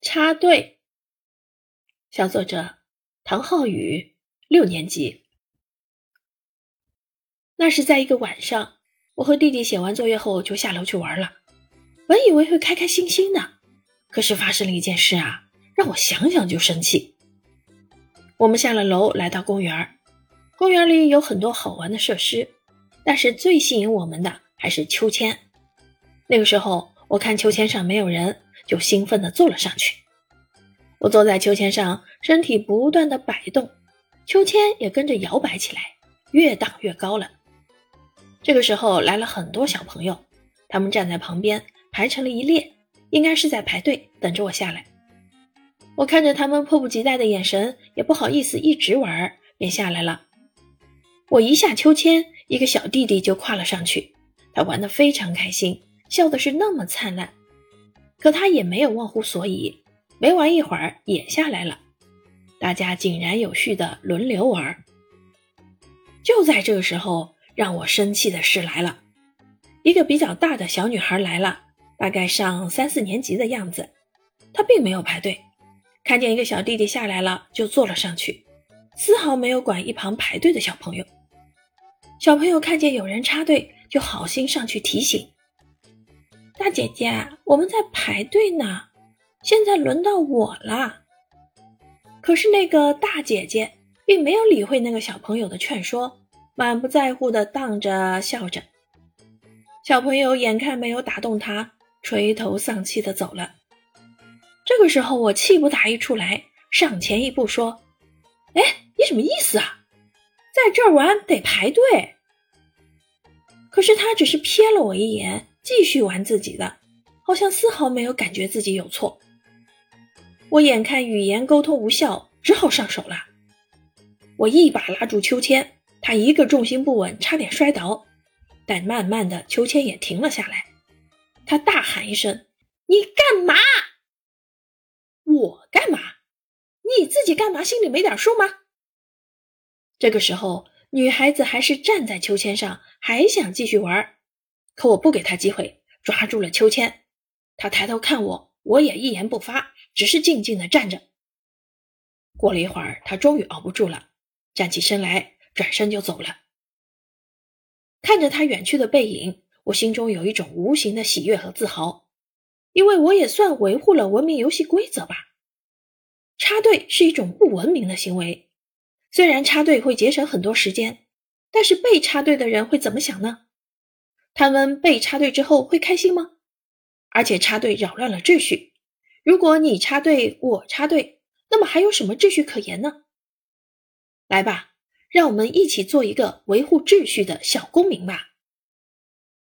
插队。小作者唐浩宇，六年级。那是在一个晚上，我和弟弟写完作业后就下楼去玩了。本以为会开开心心的，可是发生了一件事啊，让我想想就生气。我们下了楼，来到公园公园里有很多好玩的设施，但是最吸引我们的还是秋千。那个时候，我看秋千上没有人。就兴奋地坐了上去。我坐在秋千上，身体不断地摆动，秋千也跟着摇摆起来，越荡越高了。这个时候来了很多小朋友，他们站在旁边排成了一列，应该是在排队等着我下来。我看着他们迫不及待的眼神，也不好意思一直玩，便下来了。我一下秋千，一个小弟弟就跨了上去，他玩得非常开心，笑的是那么灿烂。可他也没有忘乎所以，没玩一会儿也下来了。大家井然有序的轮流玩。就在这个时候，让我生气的事来了。一个比较大的小女孩来了，大概上三四年级的样子。她并没有排队，看见一个小弟弟下来了，就坐了上去，丝毫没有管一旁排队的小朋友。小朋友看见有人插队，就好心上去提醒。大姐姐，我们在排队呢，现在轮到我了。可是那个大姐姐并没有理会那个小朋友的劝说，满不在乎的荡着笑着。小朋友眼看没有打动他，垂头丧气的走了。这个时候，我气不打一处来，上前一步说：“哎，你什么意思啊？在这儿玩得排队？”可是他只是瞥了我一眼。继续玩自己的，好像丝毫没有感觉自己有错。我眼看语言沟通无效，只好上手了。我一把拉住秋千，他一个重心不稳，差点摔倒。但慢慢的，秋千也停了下来。他大喊一声：“你干嘛？我干嘛？你自己干嘛？心里没点数吗？”这个时候，女孩子还是站在秋千上，还想继续玩。可我不给他机会，抓住了秋千。他抬头看我，我也一言不发，只是静静的站着。过了一会儿，他终于熬不住了，站起身来，转身就走了。看着他远去的背影，我心中有一种无形的喜悦和自豪，因为我也算维护了文明游戏规则吧。插队是一种不文明的行为，虽然插队会节省很多时间，但是被插队的人会怎么想呢？他们被插队之后会开心吗？而且插队扰乱了秩序。如果你插队，我插队，那么还有什么秩序可言呢？来吧，让我们一起做一个维护秩序的小公民吧。